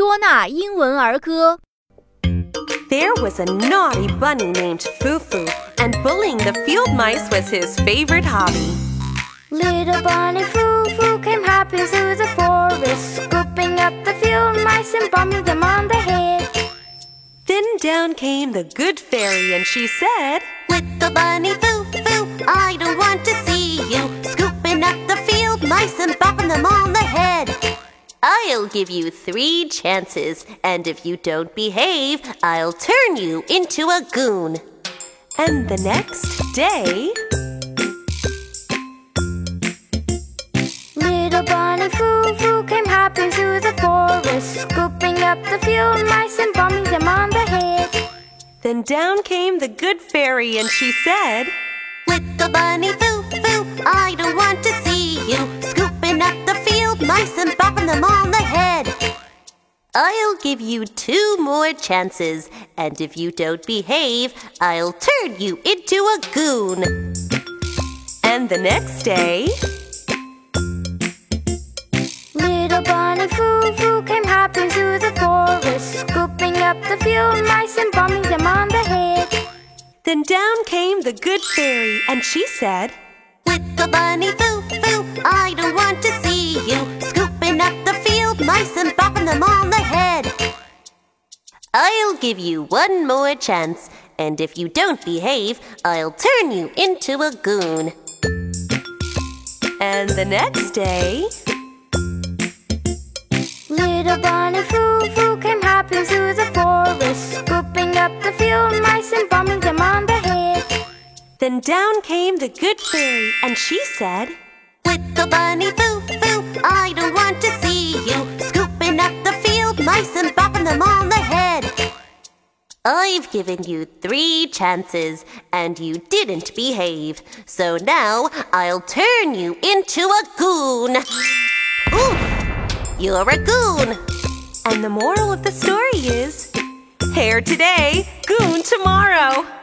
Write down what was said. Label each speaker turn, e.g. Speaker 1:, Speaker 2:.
Speaker 1: 多纳英文儿歌。
Speaker 2: There was a naughty bunny named Foo Foo, and bullying the field mice was his favorite hobby.
Speaker 3: Little bunny Foo Foo came hopping through the forest, scooping up the field mice and bumping them on the head.
Speaker 2: Then down came the good fairy, and she said,
Speaker 4: Little bunny Foo Foo, I don't want to see you. Give you three chances, and if you don't behave, I'll turn you into a goon.
Speaker 2: And the next day,
Speaker 3: Little bunny Foo Foo came hopping through the forest, scooping up the field mice and bumping them on the head.
Speaker 2: then down came the good fairy, and she said,
Speaker 4: Little bunny Foo Foo, I don't want to see you scooping up the field mice and bopping them on the head. I'll give you two more chances, and if you don't behave, I'll turn you into a goon.
Speaker 2: and the next day,
Speaker 3: Little bunny Foo Foo came hopping through the forest, scooping up the field mice and bumping them on the head.
Speaker 2: then down came the good fairy, and she said,
Speaker 4: Little bunny Foo Foo, I don't want to I'll give you one more chance, and if you don't behave, I'll turn you into a goon.
Speaker 2: and the next day,
Speaker 3: Little bunny Foo Foo came hopping through the forest, scooping up the field mice and bumping them on the head.
Speaker 2: then down came the good fairy, and she said,
Speaker 4: Little bunny Foo Foo, I don't want to see you scooping up the field mice and bopping them on the head. I've given you three chances and you didn't behave, so now I'll turn you into a goon. Poof! You're a goon.
Speaker 2: and the moral of the story is, hair today, goon tomorrow.